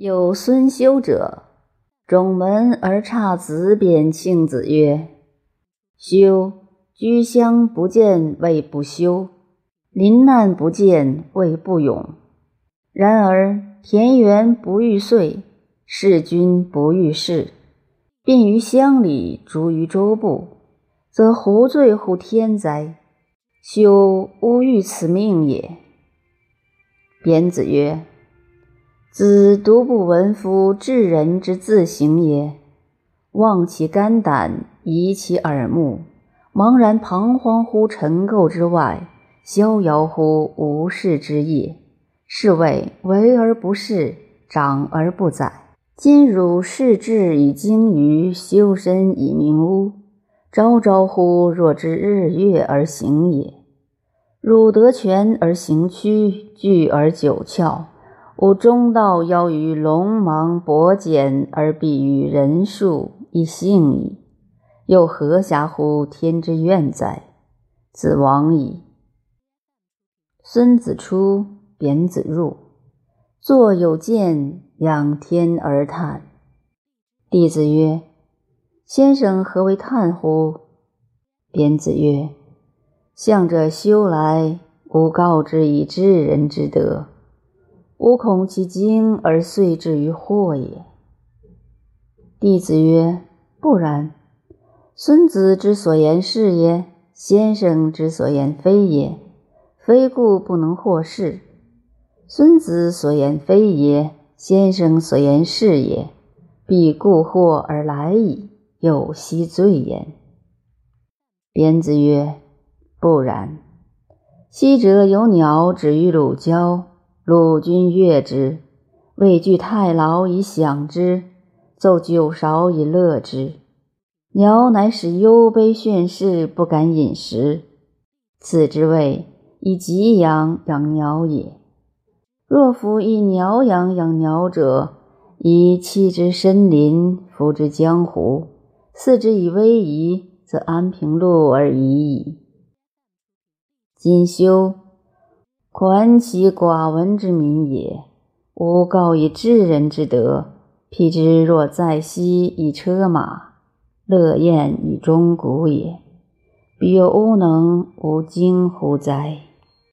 有孙修者，种门而差子贬庆子曰：“修，居乡不见谓不修，临难不见谓不勇。然而田园不欲遂，事君不欲事，便于乡里，逐于州部，则胡罪乎天哉？修吾欲此命也。”贬子曰。子独不闻夫治人之自行也，望其肝胆，移其耳目，茫然彷徨乎尘垢之外，逍遥乎无事之业，是谓为而不恃，长而不宰。今汝视志以精于，修身以明屋，朝朝乎若之日月而行也。汝得权而行屈，聚而久翘。吾中道邀于龙芒薄简，而比于人数，亦幸矣。又何暇乎天之愿哉？子亡矣。孙子出，贬子入。坐有见，仰天而叹。弟子曰：“先生何为叹乎？”贬子曰：“向者修来，吾告之以知人之德。”吾恐其精而遂至于祸也。弟子曰：不然。孙子之所言是也，先生之所言非也。非故不能获事。孙子所言非也，先生所言是也，必故获而来矣。有奚罪焉？编子曰：不然。昔者有鸟止于鲁郊。鲁君悦之，畏惧太牢以享之，奏酒韶以乐之。鸟乃使忧悲炫世，不敢饮食。此之谓以吉养养鸟也。若夫以鸟养养鸟者，以弃之深林，服之江湖，饲之以威仪，则安平陆而已矣。今修。观其寡闻之民也，吾告以治人之德。譬之若在昔以车马，乐宴以钟鼓也。彼有乌能无惊乎哉？